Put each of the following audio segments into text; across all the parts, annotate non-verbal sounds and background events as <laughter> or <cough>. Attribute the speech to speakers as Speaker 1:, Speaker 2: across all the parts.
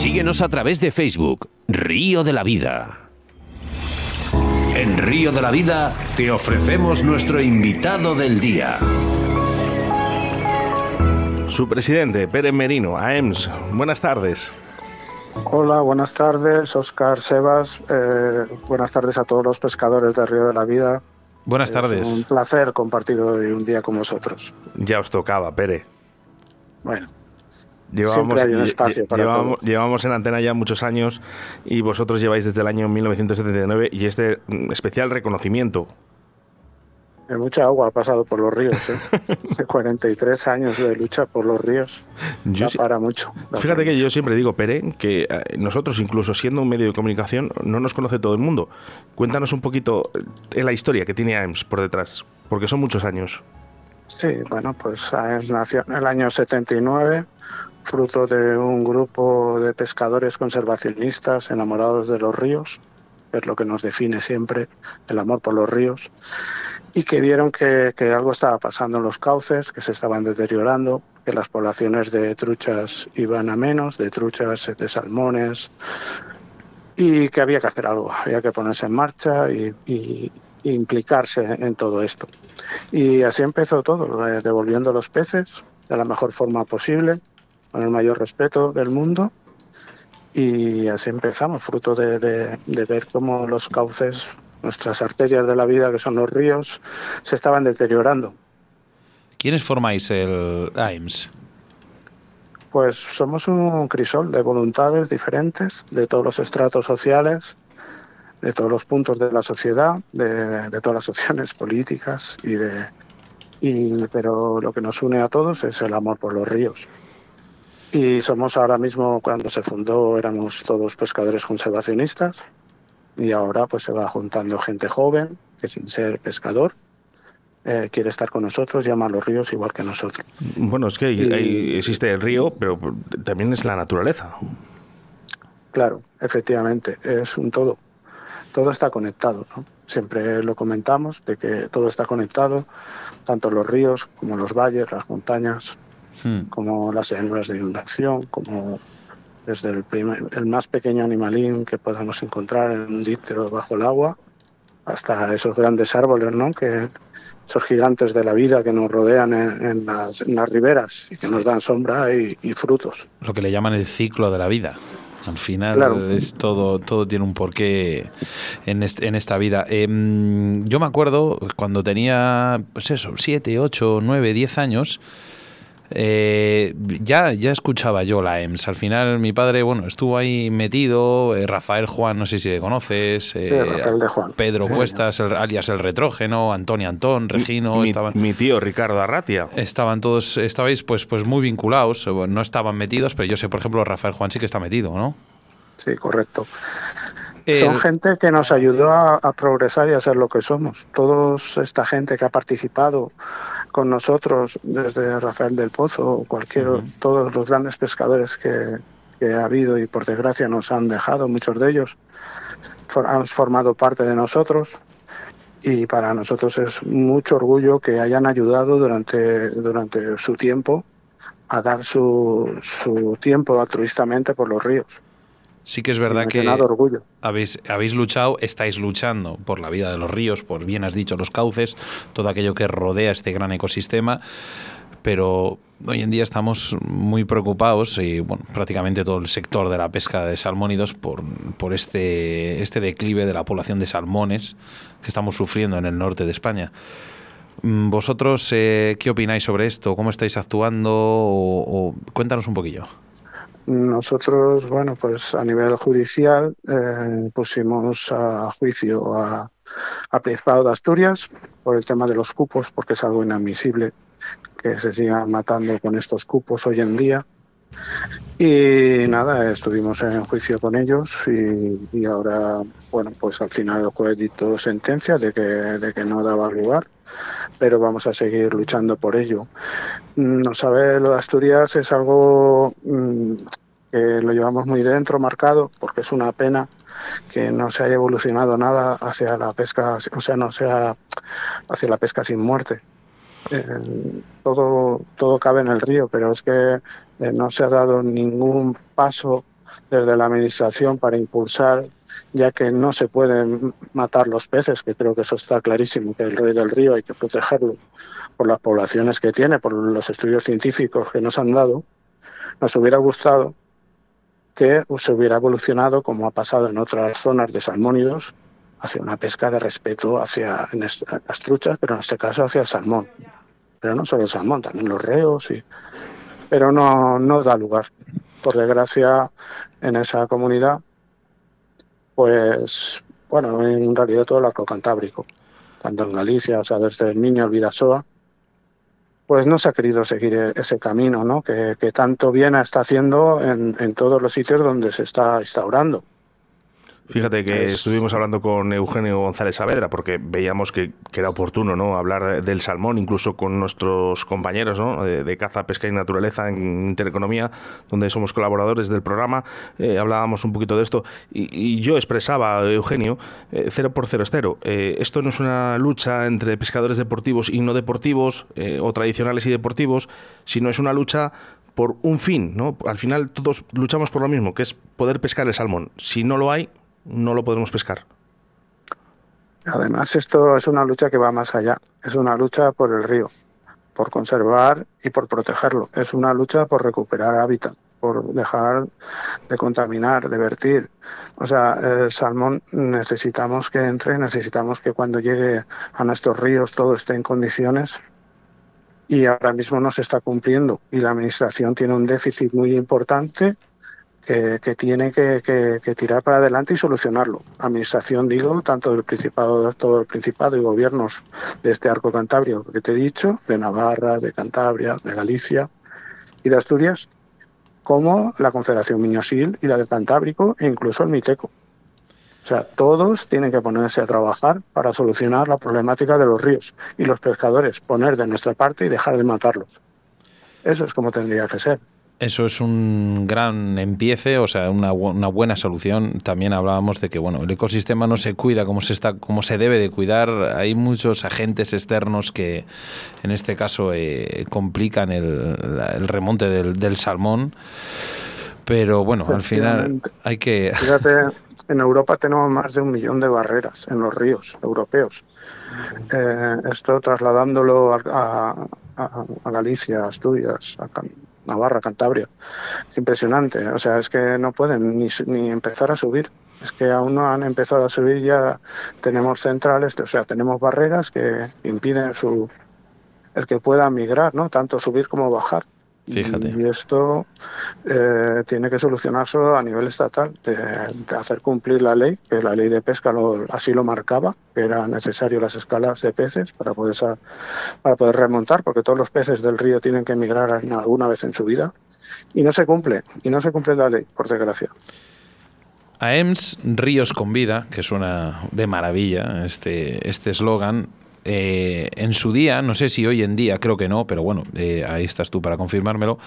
Speaker 1: Síguenos a través de Facebook, Río de la Vida. En Río de la Vida te ofrecemos nuestro invitado del día.
Speaker 2: Su presidente, Pérez Merino, AEMS. Buenas tardes.
Speaker 3: Hola, buenas tardes, Oscar Sebas. Eh, buenas tardes a todos los pescadores de Río de la Vida.
Speaker 4: Buenas tardes.
Speaker 3: Es un placer compartir hoy un día con vosotros.
Speaker 2: Ya os tocaba, Pere.
Speaker 3: Bueno,
Speaker 2: Llevamos,
Speaker 3: hay un espacio para
Speaker 2: llevamos, llevamos en antena ya muchos años y vosotros lleváis desde el año 1979 y este mm, especial reconocimiento.
Speaker 3: Mucha agua ha pasado por los ríos. ¿eh? <laughs> 43 años de lucha por los ríos.
Speaker 2: Yo
Speaker 3: Da
Speaker 2: sí-
Speaker 3: para mucho. da
Speaker 2: Fíjate
Speaker 3: para
Speaker 2: que
Speaker 3: mucho.
Speaker 2: yo siempre digo, Pere, que eh, nosotros, incluso siendo un medio de comunicación, no nos conoce todo el mundo. Cuéntanos un poquito eh, la historia que tiene AEMS por detrás, porque son muchos años.
Speaker 3: Sí, bueno, pues AEMS nació en el año 79, fruto de un grupo de pescadores conservacionistas enamorados de los ríos, es lo que nos define siempre, el amor por los ríos, y que vieron que, algo estaba pasando en los cauces, que se estaban deteriorando, que las poblaciones de truchas iban a menos, de truchas, de salmones, y que había que hacer algo, había que ponerse en marcha y, y- y implicarse en todo esto. Y así empezó todo, eh, devolviendo los peces de la mejor forma posible, con el mayor respeto del mundo. Y así empezamos, fruto de, de- de ver cómo los cauces, nuestras arterias de la vida, que son los ríos, se estaban deteriorando.
Speaker 4: ¿Quiénes formáis el AIMS?
Speaker 3: Pues somos un crisol de voluntades diferentes, de todos los estratos sociales, de todos los puntos de la sociedad, de, de todas las opciones políticas y de y pero lo que nos une a todos es el amor por los ríos. Y somos ahora mismo cuando se fundó éramos todos pescadores conservacionistas y ahora pues se va juntando gente joven que sin ser pescador eh, quiere estar con nosotros, llama a los ríos igual que nosotros.
Speaker 2: Bueno, es que hay-
Speaker 3: Y-
Speaker 2: hay- existe el río, pero también es la naturaleza.
Speaker 3: Claro, efectivamente, es un todo. Todo está conectado, ¿no? Siempre lo comentamos de que todo está conectado, tanto los ríos como los valles, las montañas,
Speaker 4: Hmm.
Speaker 3: como las llanuras de inundación, como desde el, primer- el más pequeño animalín que podamos encontrar en un díptero bajo el agua, hasta esos grandes árboles, ¿no? Que esos gigantes de la vida que nos rodean en, en las, en las riberas y que nos dan sombra y- y frutos.
Speaker 4: Lo que le llaman el ciclo de la vida. Al final
Speaker 3: Claro.
Speaker 4: es todo, todo tiene un porqué en, en esta vida. Em, yo me acuerdo cuando tenía, pues eso, 7, 8, 9, 10 años, eh, ya, ya escuchaba yo la EMS. Al final mi padre, bueno, estuvo ahí metido, eh, Rafael Juan, no sé si le conoces, eh,
Speaker 3: Sí, Rafael de Juan.
Speaker 4: Pedro
Speaker 3: Sí,
Speaker 4: Cuestas, el- alias El Retrógeno, Antonio Antón, Regino,
Speaker 2: mi,
Speaker 4: estaban...
Speaker 2: mi tío Ricardo Arratia.
Speaker 4: Estaban todos, estabais pues, pues muy vinculados, eh, no estaban metidos, pero yo sé, por ejemplo, Rafael Juan sí que está metido, ¿no?
Speaker 3: Sí, correcto. Son gente que nos ayudó a, a progresar y a ser lo que somos. Toda esta gente que ha participado con nosotros, desde Rafael del Pozo, o cualquier, todos los grandes pescadores que, que ha habido y por desgracia nos han dejado, muchos de ellos, for- han formado parte de nosotros. Y para nosotros es mucho orgullo que hayan ayudado durante, durante su tiempo a dar su, su tiempo altruistamente por los ríos.
Speaker 4: Sí que es verdad que
Speaker 3: orgullo.
Speaker 4: habéis, habéis luchado, estáis luchando por la vida de los ríos, por bien has dicho, los cauces, todo aquello que rodea este gran ecosistema, pero hoy en día estamos muy preocupados y bueno, prácticamente todo el sector de la pesca de salmónidos por, por este, este declive de la población de salmones que estamos sufriendo en el norte de España. Mm, ¿Vosotros eh, qué opináis sobre esto? ¿Cómo estáis actuando? O, o- cuéntanos un poquillo.
Speaker 3: Nosotros, bueno, pues a nivel judicial eh, pusimos a juicio a, a Principado de Asturias por el tema de los cupos, porque es algo inadmisible que se sigan matando con estos cupos hoy en día. Y nada, estuvimos en juicio con ellos y, ahora, bueno, pues al final el juez dictó sentencia de que, de que no daba lugar, pero vamos a seguir luchando por ello. No sabe, lo de Asturias es algo mm, que lo llevamos muy dentro, marcado, porque es una pena que no se haya evolucionado nada hacia la pesca, o sea, no sea hacia la pesca sin muerte. Eh, todo, todo cabe en el río, pero es que eh, no se ha dado ningún paso desde la Administración para impulsar, ya que no se pueden matar los peces, que creo que eso está clarísimo, que el rey del río hay que protegerlo por las poblaciones que tiene, por los estudios científicos que nos han dado, nos hubiera gustado que se hubiera evolucionado, como ha pasado en otras zonas de salmónidos, hacia una pesca de respeto hacia las truchas, pero en este caso hacia el salmón. Pero no solo el salmón, también los reos, y... pero no, no da lugar. Por desgracia, en esa comunidad, pues, bueno, en realidad todo el arco cantábrico, tanto en Galicia, o sea, desde el niño el Vidasoa, pues no se ha querido seguir e-, ese camino, ¿no? Que, tanto bien está haciendo en, en todos los sitios donde se está instaurando.
Speaker 2: Fíjate que estuvimos hablando con Eugenio González Saavedra porque veíamos que, era oportuno ¿no? hablar del salmón, incluso con nuestros compañeros ¿no? de, caza, pesca y naturaleza en Intereconomía, donde somos colaboradores del programa. Eh, hablábamos un poquito de esto y, yo expresaba, Eugenio, eh, cero por cero es cero. Eh, esto no es una lucha entre pescadores deportivos y no deportivos, o tradicionales y deportivos, sino es una lucha por un fin, ¿no? Al final todos luchamos por lo mismo, que es poder pescar el salmón. Si no lo hay, no lo podemos pescar.
Speaker 3: Además, esto es una lucha que va más allá. Es una lucha por el río, por conservar y por protegerlo. Es una lucha por recuperar hábitat, por dejar de contaminar, de vertir. O sea, el salmón necesitamos que entre, necesitamos que cuando llegue a nuestros ríos todo esté en condiciones y ahora mismo no se está cumpliendo y la administración tiene un déficit muy importante que, tiene que, tirar para adelante y solucionarlo. Administración, digo, tanto del Principado, todo el Principado y gobiernos de este arco cantabrio que te he dicho, de Navarra, de Cantabria, de Galicia y de Asturias, como la Confederación Miñosil y la del Cantábrico e incluso el Miteco. O sea, todos tienen que ponerse a trabajar para solucionar la problemática de los ríos y los pescadores poner de nuestra parte y dejar de matarlos. Eso es como tendría que ser.
Speaker 4: Eso es un gran empiece, o sea, una, una, buena solución. También hablábamos de que bueno, el ecosistema no se cuida como se está, como se debe de cuidar. Hay muchos agentes externos que, en este caso, eh, complican el, el remonte del, del, salmón. Pero bueno, al final hay que. <laughs>
Speaker 3: Fíjate, en Europa tenemos más de un millón de barreras en los ríos europeos. Eh, esto trasladándolo a, a, a Galicia, Asturias, a Navarra, Cantabria. Es impresionante. O sea, es que no pueden ni, ni empezar a subir. Es que aún no han empezado a subir, ya tenemos centrales, o sea, tenemos barreras que impiden su el que pueda migrar, ¿no? Tanto subir como bajar. Y esto eh, tiene que solucionarse a nivel estatal, de, hacer cumplir la ley, que la ley de pesca así lo marcaba, que eran necesarias las escalas de peces para poder, para poder remontar, porque todos los peces del río tienen que emigrar alguna vez en su vida, y no se cumple, y no se cumple la ley, por desgracia.
Speaker 4: AEMS Ríos con Vida, que suena de maravilla este eslogan, este eh, en su día, no sé si hoy en día, creo que no, pero bueno, eh, ahí estás tú para confirmármelo,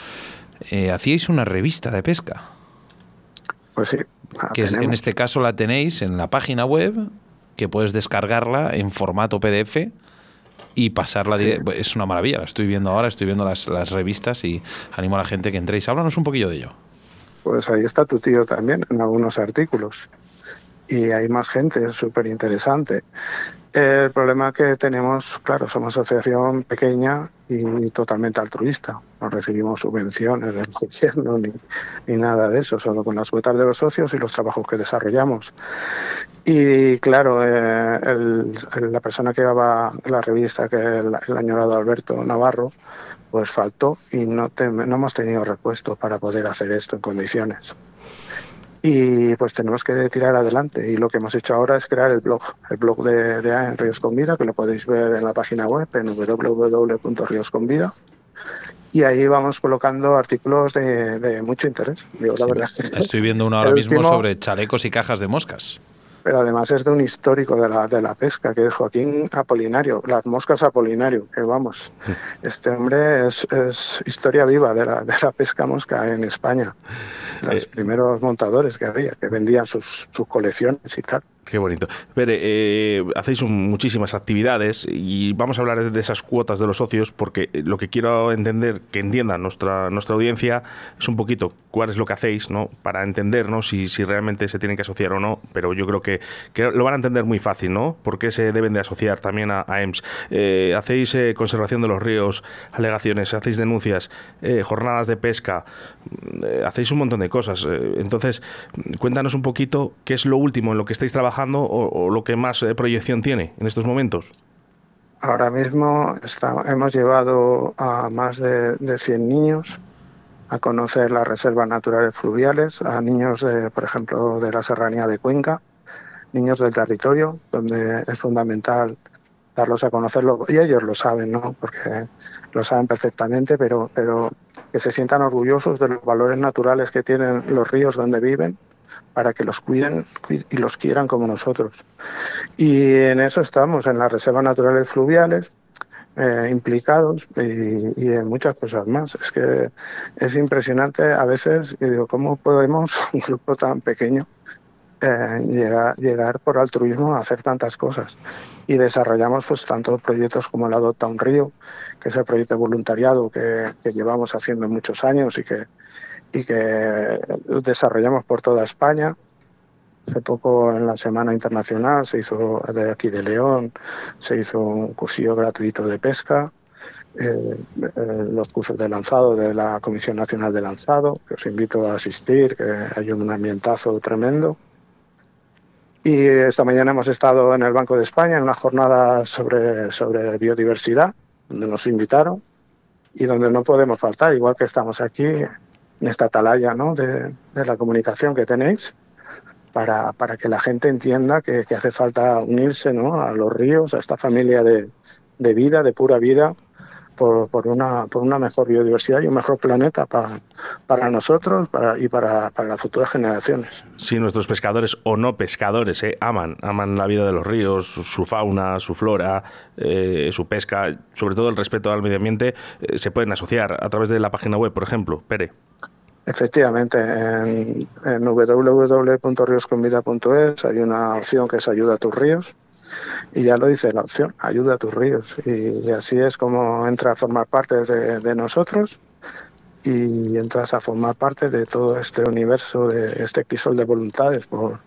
Speaker 4: eh, hacíais una revista de pesca.
Speaker 3: Pues sí.
Speaker 4: Que en este caso la tenéis en la página web, que puedes descargarla en formato PDF y pasarla Es una maravilla, la estoy viendo ahora, estoy viendo las, las, revistas y animo a la gente que entréis. Háblanos un poquillo de ello.
Speaker 3: Pues ahí está tu tío también en algunos artículos y hay más gente, es súper interesante. El problema que tenemos, claro, somos asociación pequeña y totalmente altruista. No recibimos subvenciones del <laughs> gobierno ni, ni nada de eso, solo con las cuotas de los socios y los trabajos que desarrollamos. Y claro, eh, la persona que llevaba la revista, que el, el añorado Alberto Navarro, pues faltó y no, no hemos tenido repuesto para poder hacer esto en condiciones y pues tenemos que tirar adelante. Y lo que hemos hecho ahora es crear el blog, el blog de, de en Ríos con Vida, que lo podéis ver en la página web en www.riosconvida y ahí vamos colocando artículos de, mucho interés. la verdad
Speaker 4: Estoy viendo uno ahora mismo sobre chalecos y cajas de moscas.
Speaker 3: Pero además es de un histórico de la, de la pesca, que es Joaquín Apolinario, las moscas Apolinario, que vamos, <laughs> este hombre es, es historia viva de la, de la, pesca mosca en España, los eh, primeros montadores que había, que vendían sus, sus colecciones y tal.
Speaker 2: Qué bonito. Pere, eh, hacéis muchísimas actividades y vamos a hablar de esas cuotas de los socios porque lo que quiero entender, que entienda nuestra, nuestra audiencia, es un poquito cuál es lo que hacéis, ¿no? Para entender, ¿no? Si, si realmente se tienen que asociar o no, pero yo creo que, que lo van a entender muy fácil, ¿no? ¿Por qué se deben de asociar también a, EMS? Eh, hacéis eh, conservación de los ríos, alegaciones, hacéis denuncias, jornadas de pesca, hacéis un montón de cosas. entonces, cuéntanos un poquito qué es lo último en lo que estáis trabajando o, lo que más eh, proyección tiene en estos momentos?
Speaker 3: Ahora mismo hemos llevado a más de, 100 niños a conocer las reservas naturales fluviales, a niños, de, por ejemplo, de la serranía de Cuenca, niños del territorio, donde es fundamental darlos a conocerlo, y ellos lo saben, ¿no? porque lo saben perfectamente, pero, pero que se sientan orgullosos de los valores naturales que tienen los ríos donde viven para que los cuiden y los quieran como nosotros. Y en eso estamos, en las reservas naturales fluviales, eh, implicados y, en muchas cosas más. Es que es impresionante a veces, y digo, ¿cómo podemos, <laughs> un grupo tan pequeño, eh, llegar, llegar por altruismo a hacer tantas cosas? Y desarrollamos pues tantos proyectos como el Adopta un Río, que es el proyecto de voluntariado que, que llevamos haciendo muchos años y que y que desarrollamos por toda España. Hace poco en la Semana Internacional se hizo de aquí de León, se hizo un cursillo gratuito de pesca, eh, eh, los cursos de lanzado de la Comisión Nacional de Lanzado, que os invito a asistir, que hay un ambientazo tremendo. Y esta mañana hemos estado en el Banco de España en una jornada sobre, sobre biodiversidad, donde nos invitaron y donde no podemos faltar, igual que estamos aquí en esta atalaya ¿no? de, la comunicación que tenéis para, para que la gente entienda que, hace falta unirse ¿no? a los ríos, a esta familia de, de vida, de pura vida, por, por, una, por una mejor biodiversidad y un mejor planeta para, para nosotros y para, para, las futuras generaciones.
Speaker 2: Sí, nuestros pescadores o no pescadores ¿eh? aman, aman la vida de los ríos, su fauna, su flora, eh, su pesca, sobre todo el respeto al medio ambiente, eh, se pueden asociar a través de la página web, por ejemplo. Pere.
Speaker 3: Efectivamente, en, en www.riosconvida.es hay una opción que es Ayuda a tus ríos y ya lo dice la opción, ayuda a tus ríos. Y, así es como entra a formar parte de, nosotros y entras a formar parte de todo este universo, de este crisol de voluntades por,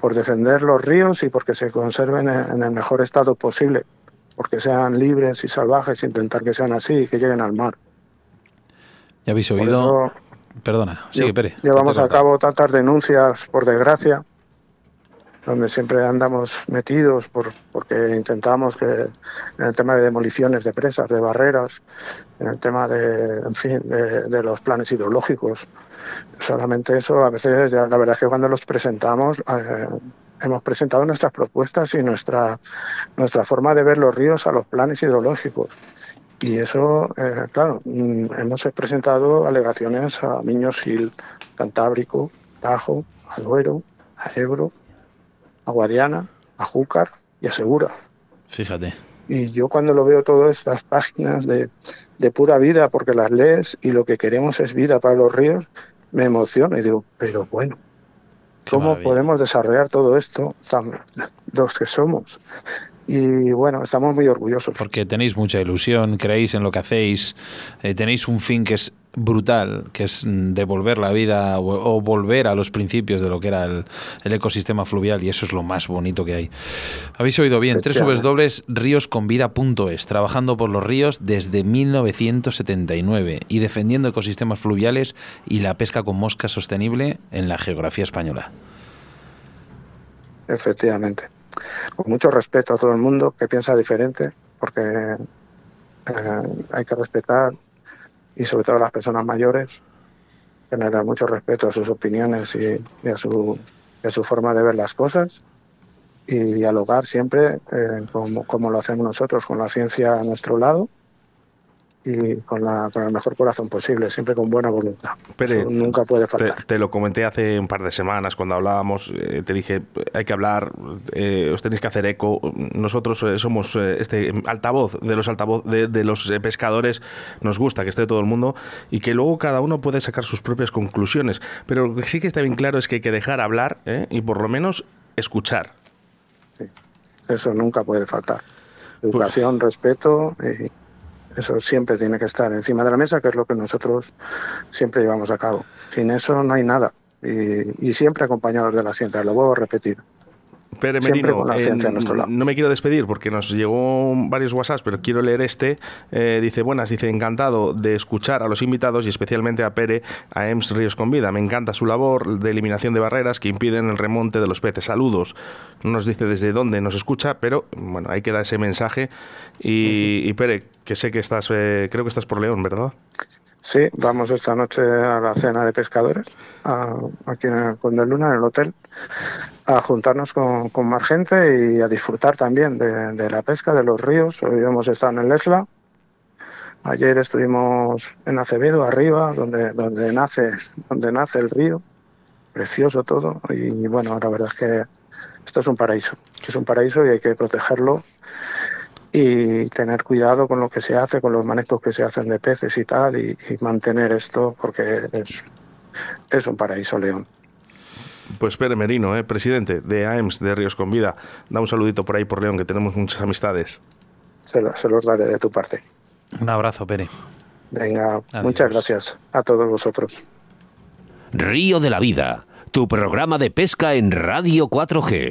Speaker 3: por defender los ríos y porque se conserven en el mejor estado posible, porque sean libres y salvajes, intentar que sean así y que lleguen al mar.
Speaker 4: Ya habéis oído. Perdona, sigue, Pere.
Speaker 3: Llevamos a cabo tantas denuncias, por desgracia, donde siempre andamos metidos por, porque intentamos que en el tema de demoliciones de presas, de barreras, en el tema de, en fin, de, los planes hidrológicos. Solamente eso, a veces ya, la verdad es que cuando los presentamos, eh, hemos presentado nuestras propuestas y nuestra, nuestra forma de ver los ríos a los planes hidrológicos. Y eso, eh, claro, mm, hemos presentado alegaciones a Miño-Sil, Cantábrico, Tajo, a Duero, a Ebro, a Guadiana, a Júcar y a Segura.
Speaker 4: Fíjate.
Speaker 3: Y yo cuando lo veo todas estas páginas de, de pura vida, porque las lees y lo que queremos es vida para los ríos, me emociona y digo, pero bueno, ¿cómo podemos desarrollar todo esto, los que somos? Y bueno, estamos muy orgullosos.
Speaker 4: Porque tenéis mucha ilusión, creéis en lo que hacéis, eh, tenéis un fin que es brutal, que es mm, devolver la vida o, volver a los principios de lo que era el, ecosistema fluvial y eso es lo más bonito que hay. Habéis oído bien, tres dobles ríosconvida.es, trabajando por los ríos desde 1979 y defendiendo ecosistemas fluviales y la pesca con mosca sostenible en la geografía española.
Speaker 3: Efectivamente con mucho respeto a todo el mundo que piensa diferente, porque eh, hay que respetar y sobre todo a las personas mayores, generar mucho respeto a sus opiniones y, a, su, a su forma de ver las cosas y dialogar siempre eh, como, como, lo hacemos nosotros, con la ciencia a nuestro lado y con, la, con el mejor corazón posible, siempre con buena voluntad. Pero nunca puede faltar.
Speaker 2: Te, lo comenté hace un par de semanas cuando hablábamos, eh, te dije, hay que hablar, eh, os tenéis que hacer eco. Nosotros eh, somos este altavoz de los altavoz de, de, los pescadores, nos gusta que esté todo el mundo y que luego cada uno puede sacar sus propias conclusiones. Pero lo que sí que está bien claro es que hay que dejar hablar y por lo menos escuchar
Speaker 3: eso nunca puede faltar. Educación, respeto, y eso siempre tiene que estar encima de la mesa, que es lo que nosotros siempre llevamos a cabo. Sin eso no hay nada. Y, y siempre acompañados de la ciencia, lo vuelvo a repetir.
Speaker 2: Pere Merino, no me quiero despedir porque nos llegó varios WhatsApps, pero quiero leer este. Eh, dice, buenas, dice, encantado de escuchar a los invitados y especialmente a Pere, a EMS Ríos con Vida. Me encanta su labor de eliminación de barreras que impiden el remonte de los peces. Saludos. No nos dice desde dónde nos escucha, pero bueno, ahí queda ese mensaje. Y, Pere, que sé que estás, eh, creo que estás por León, ¿verdad?
Speaker 3: Sí, vamos esta noche a la cena de pescadores, aquí en el Conde Luna, en el hotel, a juntarnos con, más gente y a disfrutar también de, la pesca, de los ríos. Hoy hemos estado en el Esla, ayer estuvimos en Acevedo, arriba, donde, donde, nace, donde nace el río, precioso todo, y bueno, la verdad es que esto es un paraíso, es un paraíso y hay que protegerlo y tener cuidado con lo que se hace, con los manejos que se hacen de peces y tal, y, mantener esto porque es, es un paraíso León.
Speaker 2: Pues Pere Merino, eh, presidente de AEMS de Ríos con Vida, da un saludito por ahí por León, que tenemos muchas amistades.
Speaker 3: Se, los daré de tu parte.
Speaker 4: Un abrazo, Pere.
Speaker 3: Venga, muchas gracias a todos vosotros.
Speaker 1: Río de la Vida, tu programa de pesca en Radio 4G.